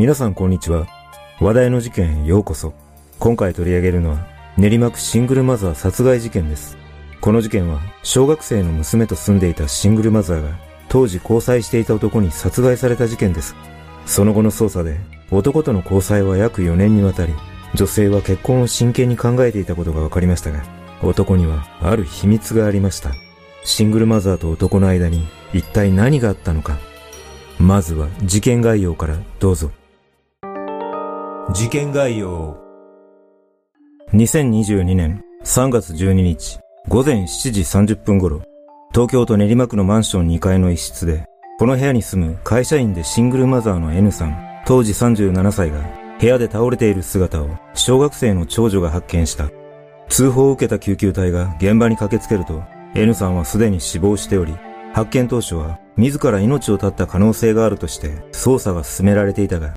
皆さんこんにちは。話題の事件へようこそ。今回取り上げるのは、練馬区シングルマザー殺害事件です。この事件は、小学生の娘と住んでいたシングルマザーが、当時交際していた男に殺害された事件です。その後の捜査で、男との交際は約4年にわたり、女性は結婚を真剣に考えていたことが分かりましたが、男にはある秘密がありました。シングルマザーと男の間に一体何があったのか。まずは事件概要からどうぞ。事件概要。2022年3月12日午前7時30分頃、東京都練馬区のマンション2階の一室で、この部屋に住む会社員でシングルマザーの N さん、当時37歳が部屋で倒れている姿を小学生の長女が発見した。通報を受けた救急隊が現場に駆けつけると、N さんはすでに死亡しており、発見当初は自ら命を絶った可能性があるとして捜査が進められていたが、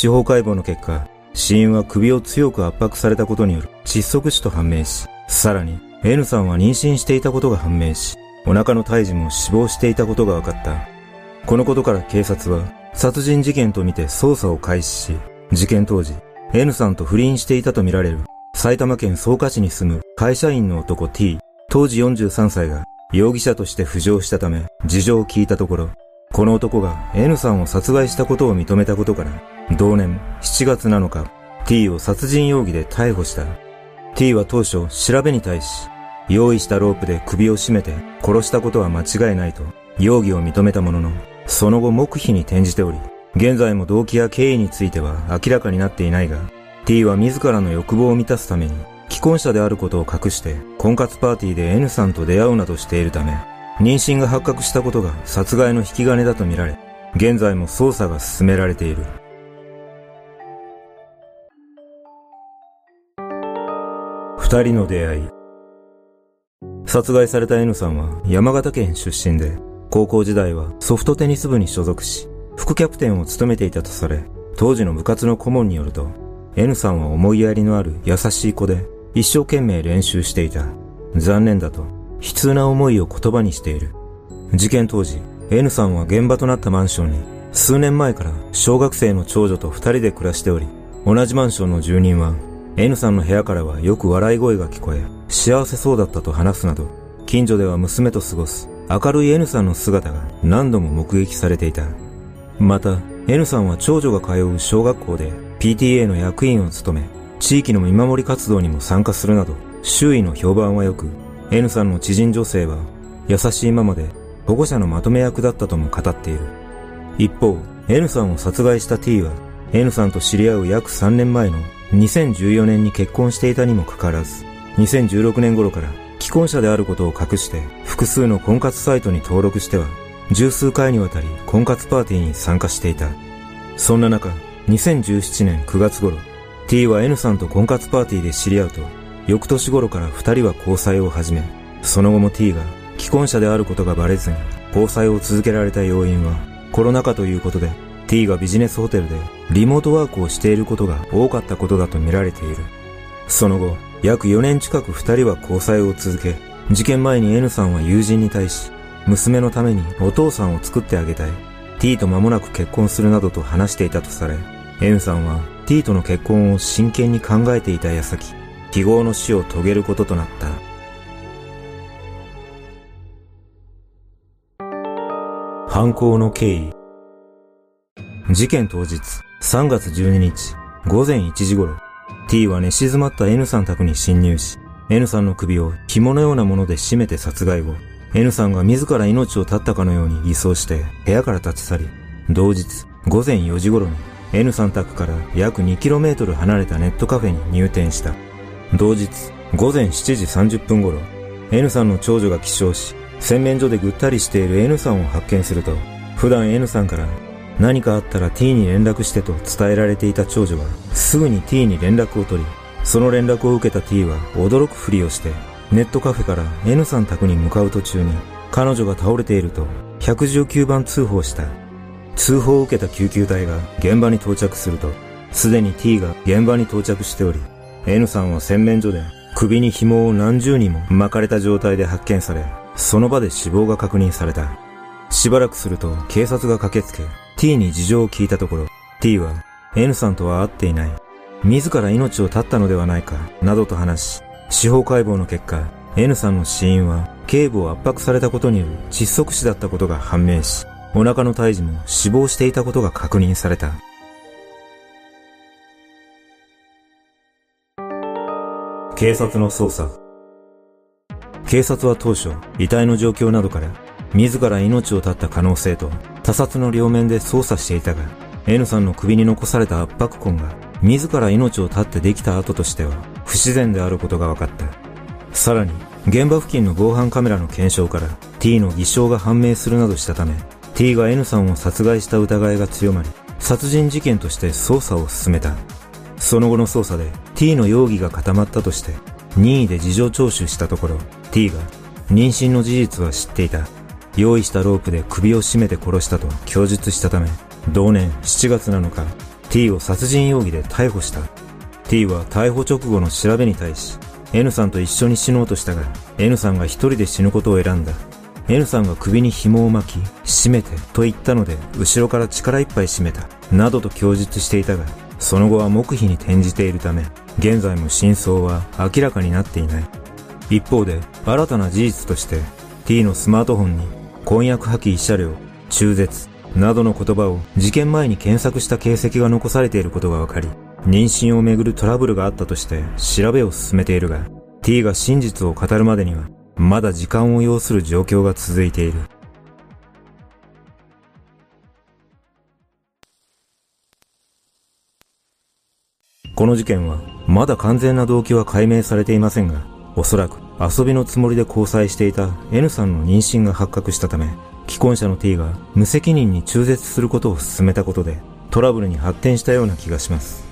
司法解剖の結果、死因は首を強く圧迫されたことによる窒息死と判明し、さらに N さんは妊娠していたことが判明し、お腹の胎児も死亡していたことが分かった。このことから警察は殺人事件とみて捜査を開始し、事件当時、N さんと不倫していたとみられる埼玉県草加市に住む会社員の男 T、当時43歳が容疑者として浮上したため事情を聞いたところ、この男が N さんを殺害したことを認めたことから、同年7月7日、T を殺人容疑で逮捕した。T は当初調べに対し、用意したロープで首を絞めて殺したことは間違いないと容疑を認めたものの、その後黙秘に転じており、現在も動機や経緯については明らかになっていないが、T は自らの欲望を満たすために、既婚者であることを隠して、婚活パーティーで N さんと出会うなどしているため、妊娠が発覚したことが殺害の引き金だとみられ、現在も捜査が進められている。二人の出会い。殺害された N さんは山形県出身で、高校時代はソフトテニス部に所属し、副キャプテンを務めていたとされ、当時の部活の顧問によると、N さんは思いやりのある優しい子で、一生懸命練習していた。残念だと、悲痛な思いを言葉にしている。事件当時、N さんは現場となったマンションに、数年前から小学生の長女と二人で暮らしており、同じマンションの住人は、N さんの部屋からはよく笑い声が聞こえ、幸せそうだったと話すなど、近所では娘と過ごす明るい N さんの姿が何度も目撃されていた。また、N さんは長女が通う小学校で PTA の役員を務め、地域の見守り活動にも参加するなど、周囲の評判は良く、N さんの知人女性は、優しいママで保護者のまとめ役だったとも語っている。一方、N さんを殺害した T は、N さんと知り合う約3年前の2014年に結婚していたにもかかわらず、2016年頃から既婚者であることを隠して複数の婚活サイトに登録しては十数回にわたり婚活パーティーに参加していた。そんな中、2017年9月頃、T は N さんと婚活パーティーで知り合うと、翌年頃から二人は交際を始め、その後も T が既婚者であることがバレずに交際を続けられた要因は、コロナ禍ということで、T がビジネスホテルでリモートワークをしていることが多かったことだと見られている。その後、約4年近く二人は交際を続け、事件前に N さんは友人に対し、娘のためにお父さんを作ってあげたい。T と間もなく結婚するなどと話していたとされ、N さんは T との結婚を真剣に考えていた矢先、記号の死を遂げることとなった。犯行の経緯事件当日3月12日午前1時頃 T は寝静まった N さん宅に侵入し N さんの首を紐のようなもので絞めて殺害後 N さんが自ら命を絶ったかのように偽装して部屋から立ち去り、同日午前4時頃に N さん宅から約 2km 離れたネットカフェに入店した。同日午前7時30分頃、N さんの長女が起床し、洗面所でぐったりしている N さんを発見すると、普段 N さんから何かあったら T に連絡してと伝えられていた長女は、すぐに T に連絡を取り、その連絡を受けた T は驚くふりをしてネットカフェから N さん宅に向かう途中に彼女が倒れていると119番通報した。通報を受けた救急隊が現場に到着すると、すでに T が現場に到着しており、N さんは洗面所で首に紐を何重にも巻かれた状態で発見され、その場で死亡が確認された。しばらくすると警察が駆けつけ、T に事情を聞いたところ、T は N さんとは会っていない。自ら命を絶ったのではないか、などと話し、司法解剖の結果、N さんの死因は、頸部を圧迫されたことによる窒息死だったことが判明し、お腹の胎児も死亡していたことが確認された。警察の捜査。警察は当初、遺体の状況などから、自ら命を絶った可能性と他殺の両面で捜査していたが、N さんの首に残された圧迫痕が、自ら命を絶ってできた後としては、不自然であることが分かった。さらに、現場付近の防犯カメラの検証から、T の偽証が判明するなどしたため、T が N さんを殺害した疑いが強まり、殺人事件として捜査を進めた。その後の捜査で T の容疑が固まったとして任意で事情聴取したところ T が妊娠の事実は知っていた。用意したロープで首を絞めて殺したと供述したため同年7月7日 T を殺人容疑で逮捕した。T は逮捕直後の調べに対し N さんと一緒に死のうとしたが N さんが一人で死ぬことを選んだ。N さんが首に紐を巻き、締めてと言ったので後ろから力いっぱい締めた。などと供述していたがその後は黙秘に転じているため、現在も真相は明らかになっていない。一方で、新たな事実として、T のスマートフォンに、婚約破棄車両、中絶、などの言葉を事件前に検索した形跡が残されていることが分かり、妊娠をめぐるトラブルがあったとして調べを進めているが、T が真実を語るまでには、まだ時間を要する状況が続いている。この事件は、まだ完全な動機は解明されていませんが、おそらく遊びのつもりで交際していた N さんの妊娠が発覚したため、既婚者の T が無責任に中絶することを進めたことで、トラブルに発展したような気がします。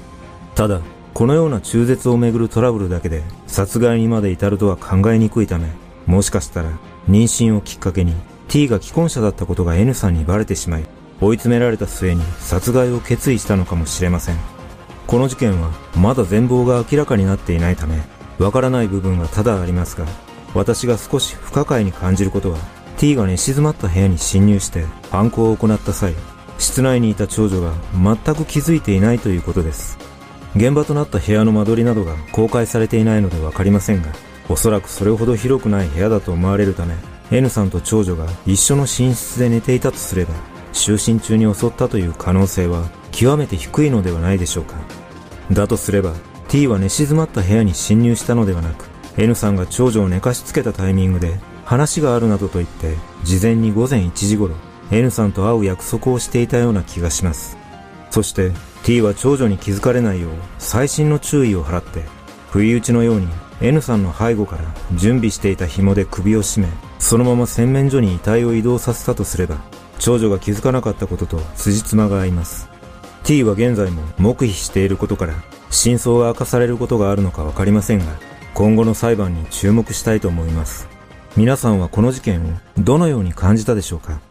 ただ、このような中絶をめぐるトラブルだけで殺害にまで至るとは考えにくいため、もしかしたら妊娠をきっかけに T が既婚者だったことが N さんにバレてしまい、追い詰められた末に殺害を決意したのかもしれません。この事件はまだ全貌が明らかになっていないため、わからない部分が多々ありますが、私が少し不可解に感じることは、T が寝静まった部屋に侵入して犯行を行った際、室内にいた長女が全く気づいていないということです。現場となった部屋の間取りなどが公開されていないのでわかりませんが、おそらくそれほど広くない部屋だと思われるため、N さんと長女が一緒の寝室で寝ていたとすれば、就寝中に襲ったという可能性は極めて低いのではないでしょうか。だとすれば、T は寝静まった部屋に侵入したのではなく、N さんが長女を寝かしつけたタイミングで、話があるなどと言って、事前に午前1時頃、N さんと会う約束をしていたような気がします。そして、T は長女に気づかれないよう、細心の注意を払って、不意打ちのように N さんの背後から準備していた紐で首を絞め、そのまま洗面所に遺体を移動させたとすれば、長女が気づかなかったことと辻褄が合います。T は現在も黙秘していることから、真相が明かされることがあるのかわかりませんが、今後の裁判に注目したいと思います。皆さんはこの事件をどのように感じたでしょうか？